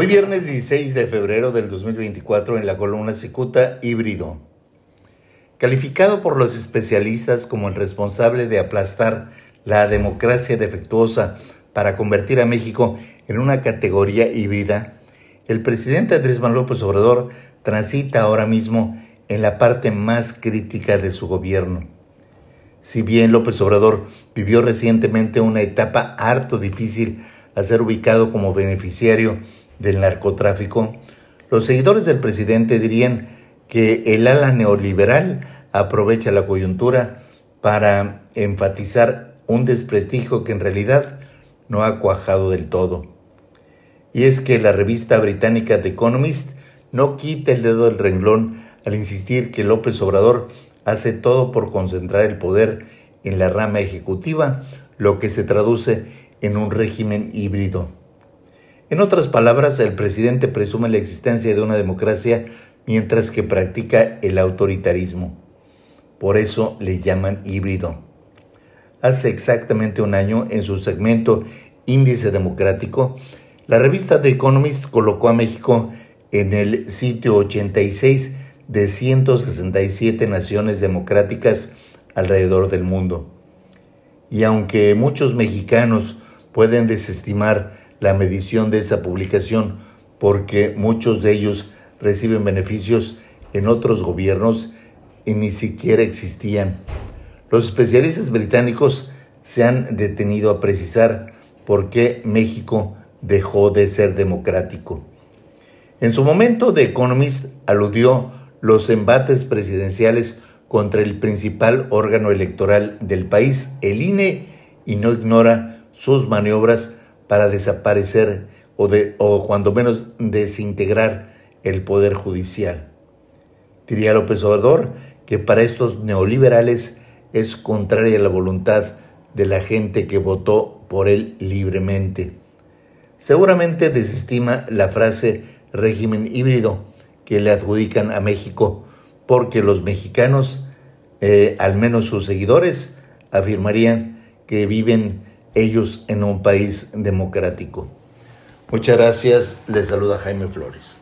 Hoy viernes 16 de febrero del 2024 en la columna Cicuta Híbrido. Calificado por los especialistas como el responsable de aplastar la democracia defectuosa para convertir a México en una categoría híbrida, el presidente Andrés Manuel López Obrador transita ahora mismo en la parte más crítica de su gobierno. Si bien López Obrador vivió recientemente una etapa harto difícil a ser ubicado como beneficiario del narcotráfico, los seguidores del presidente dirían que el ala neoliberal aprovecha la coyuntura para enfatizar un desprestigio que en realidad no ha cuajado del todo. Y es que la revista británica The Economist no quita el dedo del renglón al insistir que López Obrador hace todo por concentrar el poder en la rama ejecutiva, lo que se traduce en un régimen híbrido. En otras palabras, el presidente presume la existencia de una democracia mientras que practica el autoritarismo. Por eso le llaman híbrido. Hace exactamente un año, en su segmento Índice Democrático, la revista The Economist colocó a México en el sitio 86 de 167 naciones democráticas alrededor del mundo. Y aunque muchos mexicanos pueden desestimar la medición de esa publicación porque muchos de ellos reciben beneficios en otros gobiernos y ni siquiera existían. Los especialistas británicos se han detenido a precisar por qué México dejó de ser democrático. En su momento, The Economist aludió los embates presidenciales contra el principal órgano electoral del país, el INE, y no ignora sus maniobras para desaparecer o, de, o cuando menos desintegrar el poder judicial. Diría López Obrador que para estos neoliberales es contraria la voluntad de la gente que votó por él libremente. Seguramente desestima la frase régimen híbrido que le adjudican a México porque los mexicanos, eh, al menos sus seguidores, afirmarían que viven ellos en un país democrático. Muchas gracias, les saluda Jaime Flores.